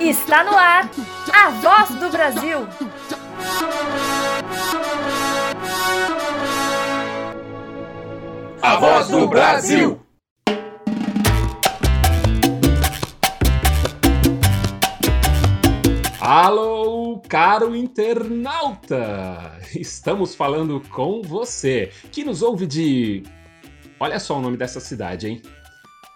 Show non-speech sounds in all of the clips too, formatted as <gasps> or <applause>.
Está no ar a voz do Brasil. A voz do Brasil. Alô, caro internauta! Estamos falando com você, que nos ouve de. Olha só o nome dessa cidade, hein?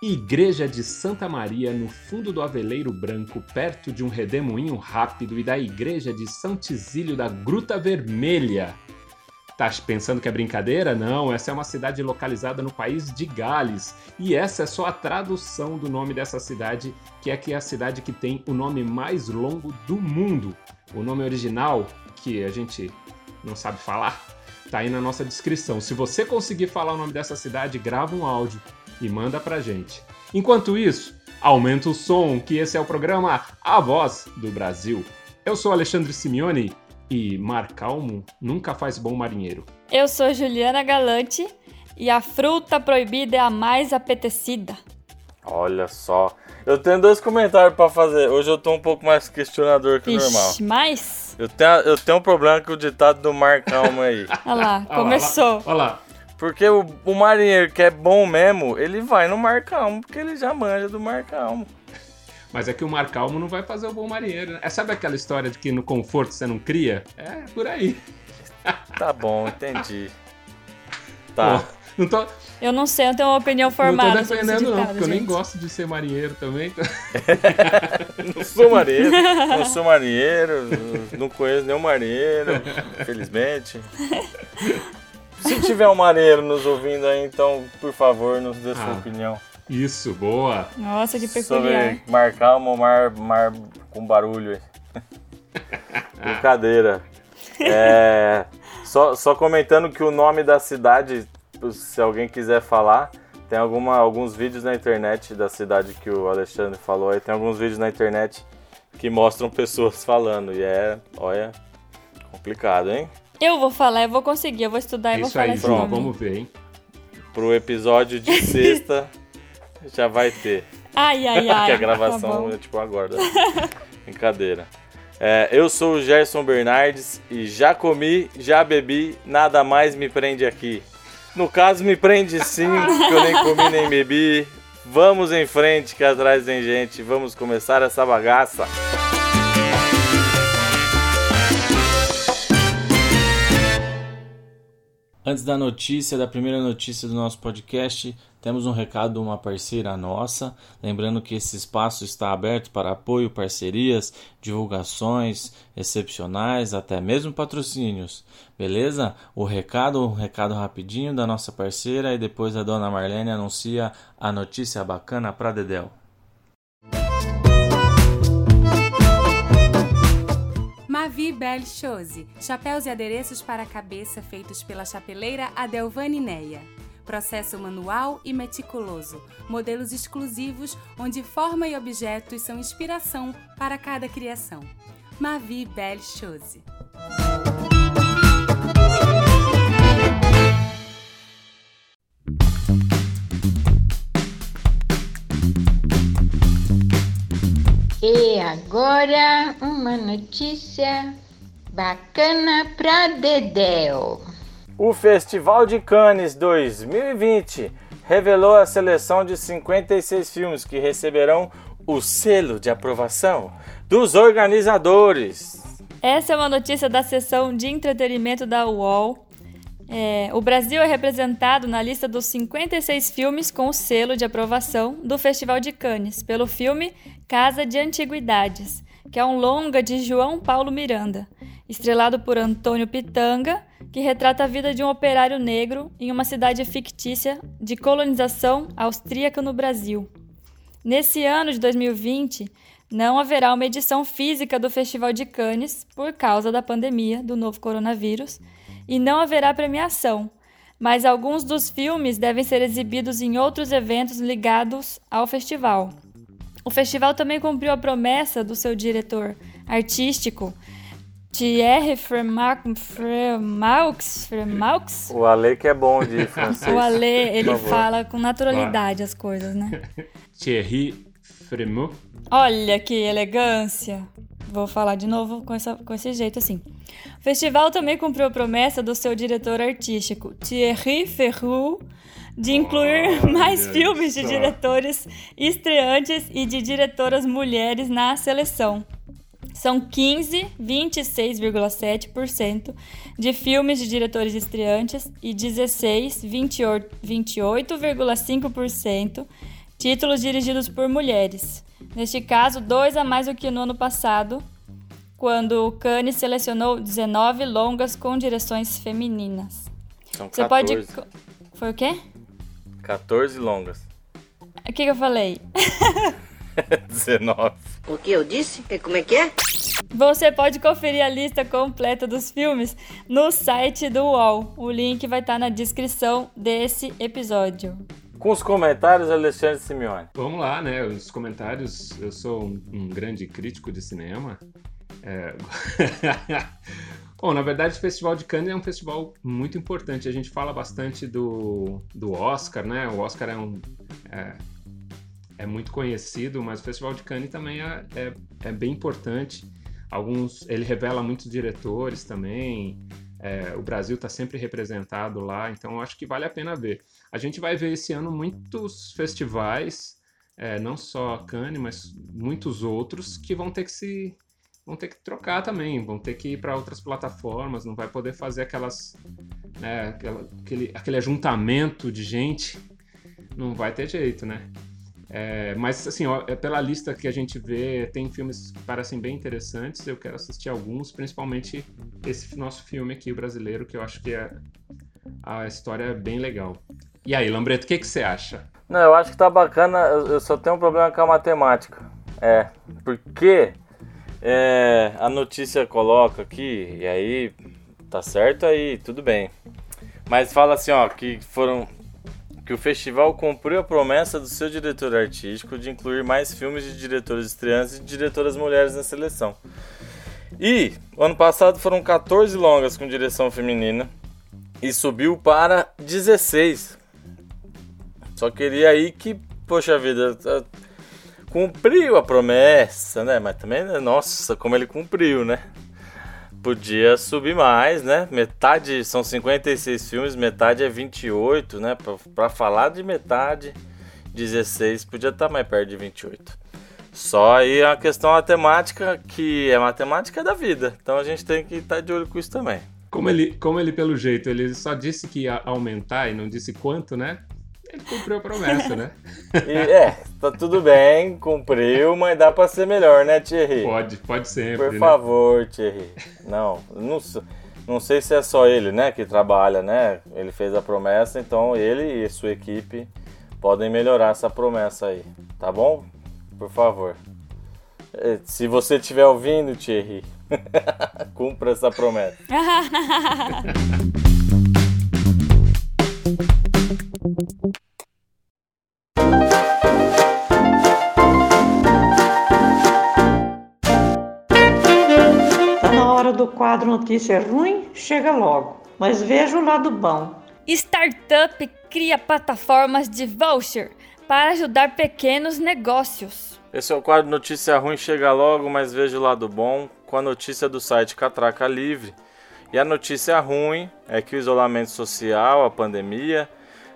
Igreja de Santa Maria, no fundo do Aveleiro Branco, perto de um redemoinho rápido, e da Igreja de São da Gruta Vermelha. Tá pensando que é brincadeira? Não, essa é uma cidade localizada no país de Gales. E essa é só a tradução do nome dessa cidade, que é, que é a cidade que tem o nome mais longo do mundo. O nome original, que a gente não sabe falar, tá aí na nossa descrição. Se você conseguir falar o nome dessa cidade, grava um áudio e manda pra gente. Enquanto isso, aumenta o som, que esse é o programa A Voz do Brasil. Eu sou Alexandre Simeone e mar calmo nunca faz bom marinheiro. Eu sou Juliana Galante e a fruta proibida é a mais apetecida. Olha só. Eu tenho dois comentários para fazer. Hoje eu tô um pouco mais questionador que o normal. mais? Eu tenho, eu tenho um problema com o ditado do mar calmo aí. <laughs> Olha lá, começou. Olha lá. Porque o, o marinheiro que é bom mesmo, ele vai no mar calmo, porque ele já manja do mar calmo. Mas é que o mar calmo não vai fazer o bom marinheiro, né? É, sabe aquela história de que no conforto você não cria? É por aí. Tá bom, entendi. <laughs> Tá. Pô, não tô... Eu não sei, eu tenho uma opinião formada. Não tô defendendo, não, porque gente. eu nem gosto de ser marinheiro também. <laughs> não sou marinheiro, não sou marinheiro, não conheço nenhum marinheiro, infelizmente. <laughs> Se tiver um marinheiro nos ouvindo aí, então, por favor, nos dê sua ah, opinião. Isso, boa. Nossa, que peculiar. Sobre mar calmo, mar, mar com barulho. <laughs> Brincadeira. É, só, só comentando que o nome da cidade, se alguém quiser falar, tem alguma, alguns vídeos na internet da cidade que o Alexandre falou aí. Tem alguns vídeos na internet que mostram pessoas falando. E é, olha, complicado, hein? Eu vou falar, eu vou conseguir, eu vou estudar e vou falar aí, esse pronto, vamos ver, hein? Pro episódio de sexta <laughs> já vai ter. Ai, ai, <laughs> ai. que a gravação tá é tipo agora. Brincadeira. É, eu sou o Gerson Bernardes e já comi, já bebi, nada mais me prende aqui. No caso, me prende sim, porque eu nem comi nem bebi. Vamos em frente, que atrás tem gente. Vamos começar essa bagaça. Antes da notícia, da primeira notícia do nosso podcast, temos um recado de uma parceira nossa. Lembrando que esse espaço está aberto para apoio, parcerias, divulgações excepcionais, até mesmo patrocínios. Beleza? O recado, um recado rapidinho da nossa parceira e depois a dona Marlene anuncia a notícia bacana para Dedel. Mavi Belle Chose, chapéus e adereços para a cabeça feitos pela chapeleira Adelvane Neia. Processo manual e meticuloso, modelos exclusivos onde forma e objetos são inspiração para cada criação. Mavi Belle Chose. E agora uma notícia bacana para Dedéu. O Festival de Cannes 2020 revelou a seleção de 56 filmes que receberão o selo de aprovação dos organizadores. Essa é uma notícia da seção de entretenimento da UOL. É, o Brasil é representado na lista dos 56 filmes com o selo de aprovação do Festival de Cannes pelo filme Casa de Antiguidades, que é um longa de João Paulo Miranda, estrelado por Antônio Pitanga, que retrata a vida de um operário negro em uma cidade fictícia de colonização austríaca no Brasil. Nesse ano de 2020, não haverá uma edição física do Festival de Cannes por causa da pandemia do novo coronavírus e não haverá premiação, mas alguns dos filmes devem ser exibidos em outros eventos ligados ao festival. O festival também cumpriu a promessa do seu diretor artístico Thierry Fremaux, Fremaux, Fremaux? O Ale que é bom de <laughs> francês. O Ale, ele fala com naturalidade as coisas, né? <laughs> Thierry Fremont. Olha que elegância! Vou falar de novo com, essa, com esse jeito assim. O festival também cumpriu a promessa do seu diretor artístico, Thierry Ferrou, de incluir Olha <laughs> mais filmes de diretores estreantes e de diretoras mulheres na seleção. São 15, 26,7% de filmes de diretores estreantes e 16, 28 28,5% títulos dirigidos por mulheres. Neste caso, dois a mais do que no ano passado, quando o Cannes selecionou 19 longas com direções femininas. São Você 14. pode. co- Foi o quê? 14 longas. O que, que eu falei? <laughs> <laughs> 19. O que eu disse? E Como é que é? Você pode conferir a lista completa dos filmes no site do UOL. O link vai estar na descrição desse episódio. Com os comentários, Alexandre Simeone. Vamos lá, né? Os comentários. Eu sou um, um grande crítico de cinema. É... <laughs> Bom, na verdade, o Festival de Cannes é um festival muito importante. A gente fala bastante do, do Oscar, né? O Oscar é um. É, é muito conhecido, mas o Festival de Cannes também é, é, é bem importante. Alguns. Ele revela muitos diretores também. É, o Brasil está sempre representado lá, então acho que vale a pena ver. A gente vai ver esse ano muitos festivais, é, não só Cannes, mas muitos outros que vão ter que se vão ter que trocar também, vão ter que ir para outras plataformas, não vai poder fazer aquelas né, aquela- aquele, aquele ajuntamento de gente, não vai ter jeito, né? É, mas assim, ó, é pela lista que a gente vê, tem filmes que parecem bem interessantes. Eu quero assistir alguns, principalmente esse nosso filme aqui, o brasileiro, que eu acho que é, a história é bem legal. E aí, Lambreto, o que, que você acha? Não, eu acho que tá bacana, eu só tenho um problema com a matemática. É, porque é, a notícia coloca aqui, e aí tá certo aí, tudo bem. Mas fala assim, ó, que foram que o festival cumpriu a promessa do seu diretor artístico de incluir mais filmes de diretores estreantes e diretoras mulheres na seleção. E ano passado foram 14 longas com direção feminina e subiu para 16. Só queria aí que, poxa vida, cumpriu a promessa, né? Mas também, né, nossa, como ele cumpriu, né? Podia subir mais, né? Metade, são 56 filmes, metade é 28, né? Pra falar de metade, 16, podia estar mais perto de 28. Só aí a questão matemática, que é matemática da vida. Então a gente tem que estar de olho com isso também. Como ele, como ele, pelo jeito, ele só disse que ia aumentar e não disse quanto, né? Ele cumpriu a promessa, né? <laughs> E, é, tá tudo bem, cumpriu, mas dá pra ser melhor, né, Thierry? Pode, pode sempre, Por né? favor, Thierry. Não, não, não sei se é só ele, né, que trabalha, né? Ele fez a promessa, então ele e sua equipe podem melhorar essa promessa aí, tá bom? Por favor. Eh, Se você estiver ouvindo, Thierry, <laughs> cumpra essa promessa. <laughs> do quadro Notícia Ruim? Chega logo. Mas veja o lado bom. Startup cria plataformas de voucher para ajudar pequenos negócios. Esse é o quadro Notícia Ruim Chega Logo, mas veja o lado bom com a notícia do site Catraca Livre. E a notícia ruim é que o isolamento social, a pandemia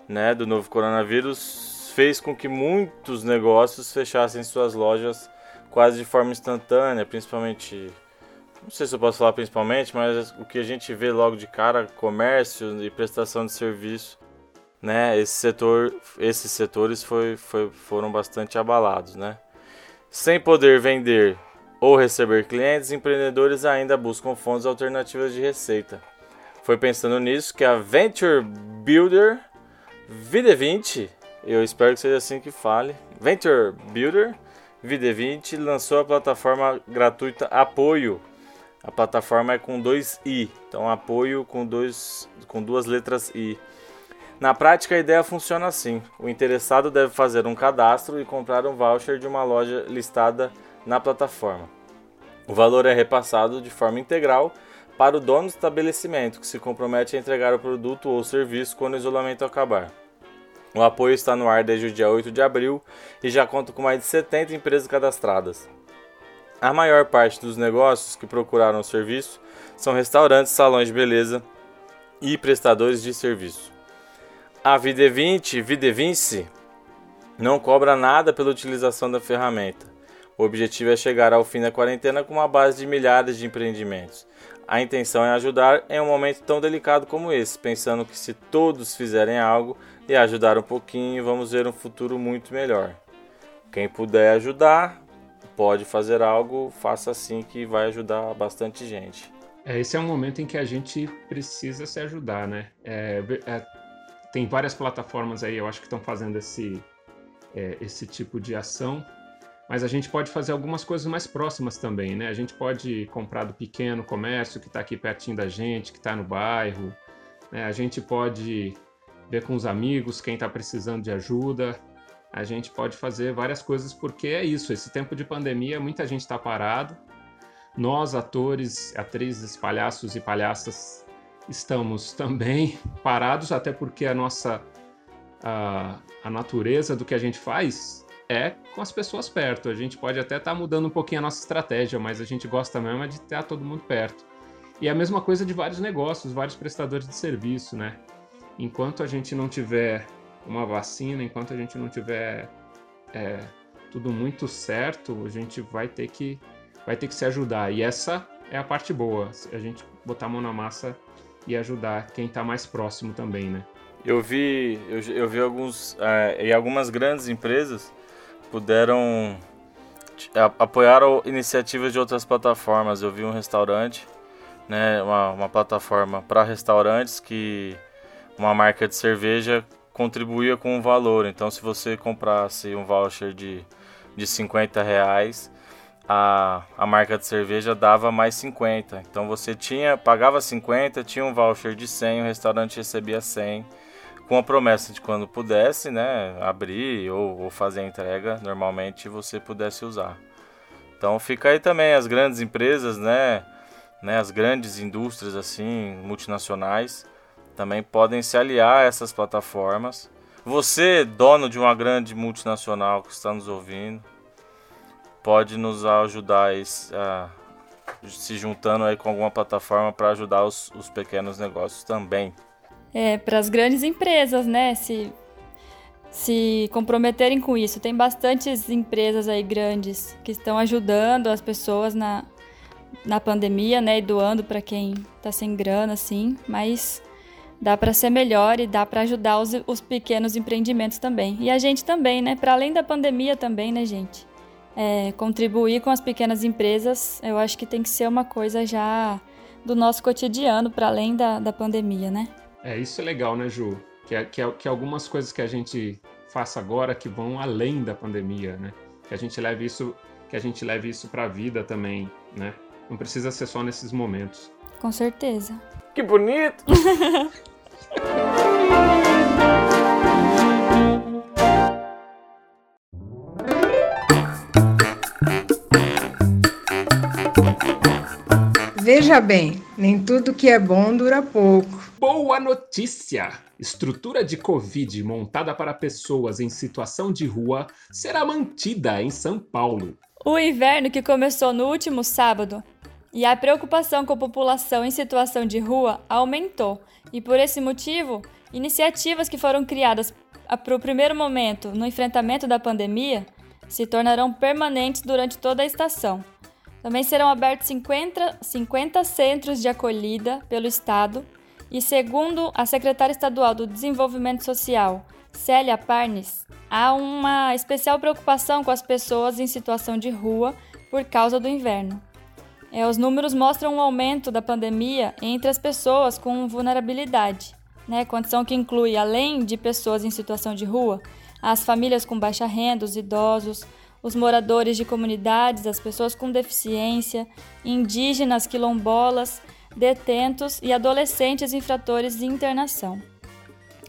né, do novo coronavírus, fez com que muitos negócios fechassem suas lojas quase de forma instantânea, principalmente. Não sei se eu posso falar principalmente, mas o que a gente vê logo de cara, comércio e prestação de serviço né, esse setor, esses setores foi, foi- foram bastante abalados, né? Sem poder vender ou receber clientes, empreendedores ainda buscam fontes alternativas de receita. Foi pensando nisso que a Venture Builder VD20, eu espero que seja assim que fale, Venture Builder VD20 lançou a plataforma gratuita Apoio. A plataforma é com dois i, então apoio com, dois, com duas letras i. Na prática, a ideia funciona assim: o interessado deve fazer um cadastro e comprar um voucher de uma loja listada na plataforma. O valor é repassado de forma integral para o dono do estabelecimento, que se compromete a entregar o produto ou serviço quando o isolamento acabar. O apoio está no ar desde o dia 8 de abril e já conta com mais de 70 empresas cadastradas. A maior parte dos negócios que procuraram o serviço são restaurantes, salões de beleza e prestadores de serviço. A Videvinte, Videvinci, não cobra nada pela utilização da ferramenta. O objetivo é chegar ao fim da quarentena com uma base de milhares de empreendimentos. A intenção é ajudar em um momento tão delicado como esse, pensando que se todos fizerem algo e ajudar um pouquinho, vamos ver um futuro muito melhor. Quem puder ajudar, pode fazer algo, faça assim que vai ajudar bastante gente. É, esse é um momento em que a gente precisa se ajudar, né? É, é, tem várias plataformas aí, eu acho que estão fazendo esse, é, esse tipo de ação mas a gente pode fazer algumas coisas mais próximas também, né? A gente pode comprar do pequeno comércio que está aqui pertinho da gente, que está no bairro. Né? A gente pode ver com os amigos quem está precisando de ajuda. A gente pode fazer várias coisas porque é isso. Esse tempo de pandemia, muita gente está parado. Nós, atores, atrizes, palhaços e palhaças, estamos também <laughs> parados, até porque a nossa a, a natureza do que a gente faz é com as pessoas perto. A gente pode até estar tá mudando um pouquinho a nossa estratégia, mas a gente gosta mesmo é de ter todo mundo perto. E a mesma coisa de vários negócios, vários prestadores de serviço, né? Enquanto a gente não tiver uma vacina, enquanto a gente não tiver é, tudo muito certo, a gente vai ter que vai ter que se ajudar. E essa é a parte boa, a gente botar a mão na massa e ajudar quem está mais próximo também, né? Eu vi, eu, eu vi alguns, é, e algumas grandes empresas puderam apoiar iniciativas de outras plataformas. Eu vi um restaurante, né, uma, uma plataforma para restaurantes que uma marca de cerveja contribuía com um valor. Então, se você comprasse um voucher de, de 50 reais, a, a marca de cerveja dava mais 50. Então, você tinha pagava 50, tinha um voucher de 100, o restaurante recebia 100 com a promessa de quando pudesse, né, abrir ou, ou, fazer a entrega, normalmente você pudesse usar. Então fica aí também as grandes empresas, né, né, as grandes indústrias assim, multinacionais, também podem se aliar a essas plataformas. Você, dono de uma grande multinacional que está nos ouvindo, pode nos ajudar a, se juntando aí com alguma plataforma para ajudar os, os pequenos negócios também é, para as grandes empresas, né? Se, se comprometerem com isso. Tem bastantes empresas aí grandes que estão ajudando as pessoas na, na pandemia, né? E doando para quem está sem grana, assim. Mas dá para ser melhor e dá para ajudar os, os pequenos empreendimentos também. E a gente também, né? Para além da pandemia também, né, gente? É, contribuir com as pequenas empresas, eu acho que tem que ser uma coisa já do nosso cotidiano, para além da, da pandemia, né? É, isso é legal, né, Ju? Que, é, que, é, que algumas coisas que a gente faça agora que vão além da pandemia, né? Que a gente leve isso, que a gente leve isso para a vida também, né? Não precisa ser só nesses momentos. Com certeza. Que bonito! <laughs> Veja bem, nem tudo que é bom dura pouco. Boa notícia! Estrutura de Covid montada para pessoas em situação de rua será mantida em São Paulo. O inverno que começou no último sábado e a preocupação com a população em situação de rua aumentou, e por esse motivo, iniciativas que foram criadas para o primeiro momento no enfrentamento da pandemia se tornarão permanentes durante toda a estação. Também serão abertos 50, 50 centros de acolhida pelo Estado e, segundo a secretária estadual do Desenvolvimento Social, Célia Parnes, há uma especial preocupação com as pessoas em situação de rua por causa do inverno. É, os números mostram um aumento da pandemia entre as pessoas com vulnerabilidade, né, condição que inclui, além de pessoas em situação de rua, as famílias com baixa renda, os idosos, os moradores de comunidades, as pessoas com deficiência, indígenas, quilombolas, detentos e adolescentes infratores de internação.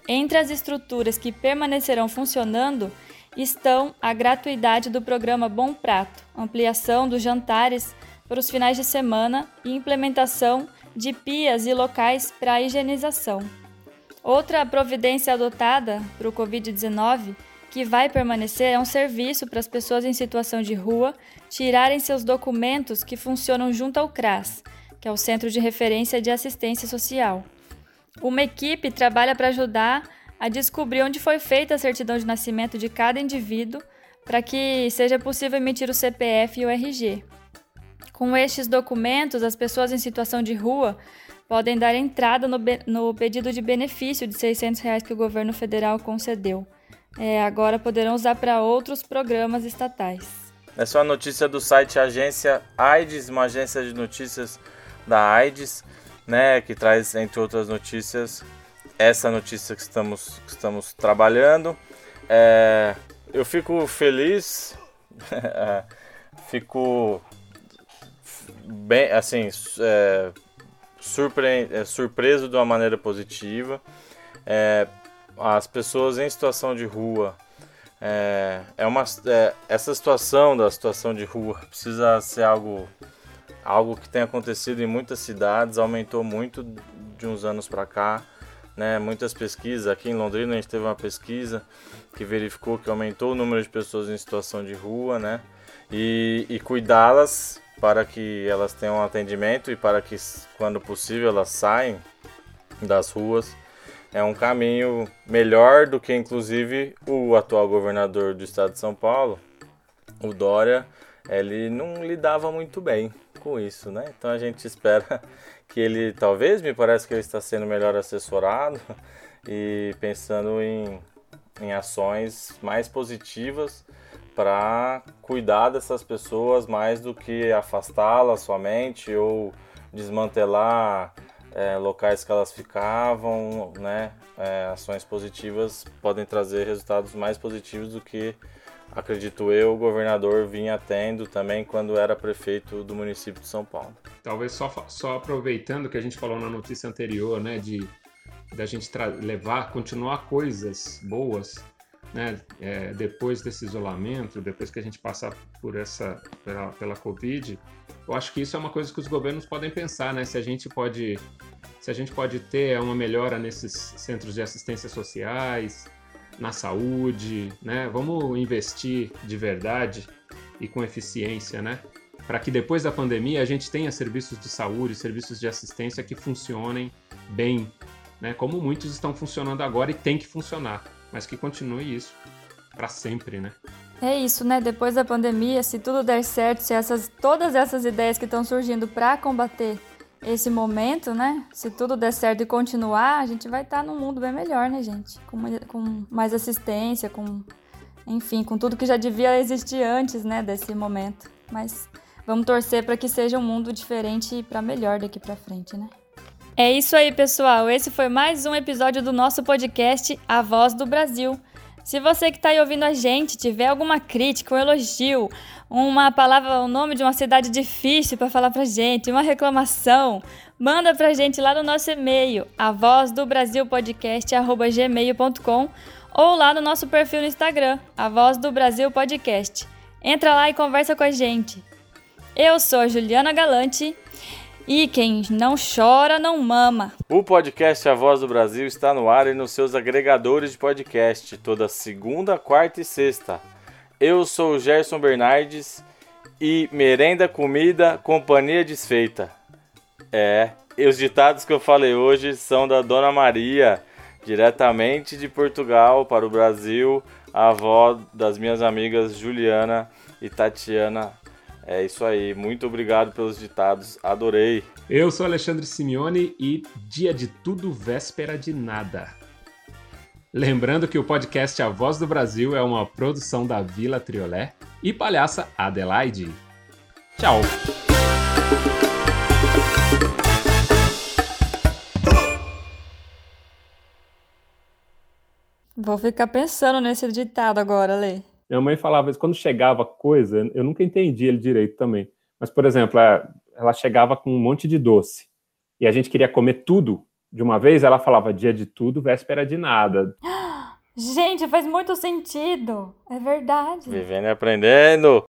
Entre as estruturas que permanecerão funcionando estão a gratuidade do programa Bom Prato, ampliação dos jantares para os finais de semana e implementação de pias e locais para higienização. Outra providência adotada para o Covid-19 que vai permanecer é um serviço para as pessoas em situação de rua tirarem seus documentos que funcionam junto ao CRAS, que é o Centro de Referência de Assistência Social. Uma equipe trabalha para ajudar a descobrir onde foi feita a certidão de nascimento de cada indivíduo para que seja possível emitir o CPF e o RG. Com estes documentos, as pessoas em situação de rua podem dar entrada no, no pedido de benefício de 600 reais que o governo federal concedeu. É, agora poderão usar para outros programas estatais. Essa é uma notícia do site Agência AIDS, uma agência de notícias da AIDS, né, que traz, entre outras notícias, essa notícia que estamos, que estamos trabalhando. É, eu fico feliz, <laughs> é, fico bem, assim, é, surpre, é, surpreso de uma maneira positiva. É, as pessoas em situação de rua é, é uma é, essa situação da situação de rua precisa ser algo algo que tem acontecido em muitas cidades aumentou muito de uns anos para cá né? Muitas pesquisas. Aqui em Londrina a gente teve uma pesquisa que verificou que aumentou o número de pessoas em situação de rua né e, e cuidá-las para que elas tenham atendimento e para que quando possível elas saem das ruas é um caminho melhor do que inclusive o atual governador do estado de São Paulo, o Dória, ele não lidava muito bem com isso, né? Então a gente espera que ele, talvez, me parece que ele está sendo melhor assessorado e pensando em, em ações mais positivas para cuidar dessas pessoas mais do que afastá-las somente ou desmantelar é, locais que elas ficavam, né? É, ações positivas podem trazer resultados mais positivos do que, acredito eu, o governador vinha tendo também quando era prefeito do município de São Paulo. Talvez só, só aproveitando que a gente falou na notícia anterior, né, de da gente levar, continuar coisas boas, né, é, depois desse isolamento, depois que a gente passar por essa pela, pela Covid, eu acho que isso é uma coisa que os governos podem pensar, né? Se a gente pode, se a gente pode ter uma melhora nesses centros de assistência sociais, na saúde, né? Vamos investir de verdade e com eficiência, né? Para que depois da pandemia a gente tenha serviços de saúde, serviços de assistência que funcionem bem, né? Como muitos estão funcionando agora e tem que funcionar, mas que continue isso para sempre, né? É isso, né? Depois da pandemia, se tudo der certo, se essas, todas essas ideias que estão surgindo para combater esse momento, né? Se tudo der certo e continuar, a gente vai estar tá num mundo bem melhor, né, gente? Com, com mais assistência, com. Enfim, com tudo que já devia existir antes, né, desse momento. Mas vamos torcer para que seja um mundo diferente e para melhor daqui para frente, né? É isso aí, pessoal. Esse foi mais um episódio do nosso podcast A Voz do Brasil. Se você que está aí ouvindo a gente tiver alguma crítica, um elogio, uma palavra, o um nome de uma cidade difícil para falar pra gente, uma reclamação, manda pra gente lá no nosso e-mail, a voz do Brasil podcast@gmail.com ou lá no nosso perfil no Instagram, a voz do Brasil podcast. Entra lá e conversa com a gente. Eu sou a Juliana Galante e quem não chora, não mama. O podcast A Voz do Brasil está no ar e nos seus agregadores de podcast, toda segunda, quarta e sexta. Eu sou o Gerson Bernardes e merenda, comida, companhia desfeita. É, e os ditados que eu falei hoje são da Dona Maria, diretamente de Portugal para o Brasil, a avó das minhas amigas Juliana e Tatiana é isso aí, muito obrigado pelos ditados, adorei. Eu sou Alexandre Simeone e dia de tudo, véspera de nada. Lembrando que o podcast A Voz do Brasil é uma produção da Vila Triolé e palhaça Adelaide. Tchau! Vou ficar pensando nesse ditado agora, Lê. Minha mãe falava isso, quando chegava coisa, eu nunca entendi ele direito também. Mas, por exemplo, ela chegava com um monte de doce e a gente queria comer tudo de uma vez, ela falava dia de tudo, véspera de nada. <gasps> Gente, faz muito sentido. É verdade. Vivendo e aprendendo.